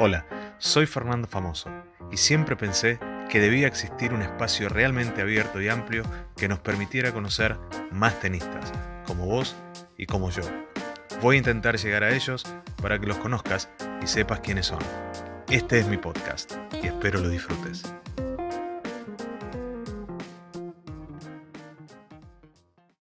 Hola, soy Fernando Famoso y siempre pensé que debía existir un espacio realmente abierto y amplio que nos permitiera conocer más tenistas, como vos y como yo. Voy a intentar llegar a ellos para que los conozcas y sepas quiénes son. Este es mi podcast y espero lo disfrutes.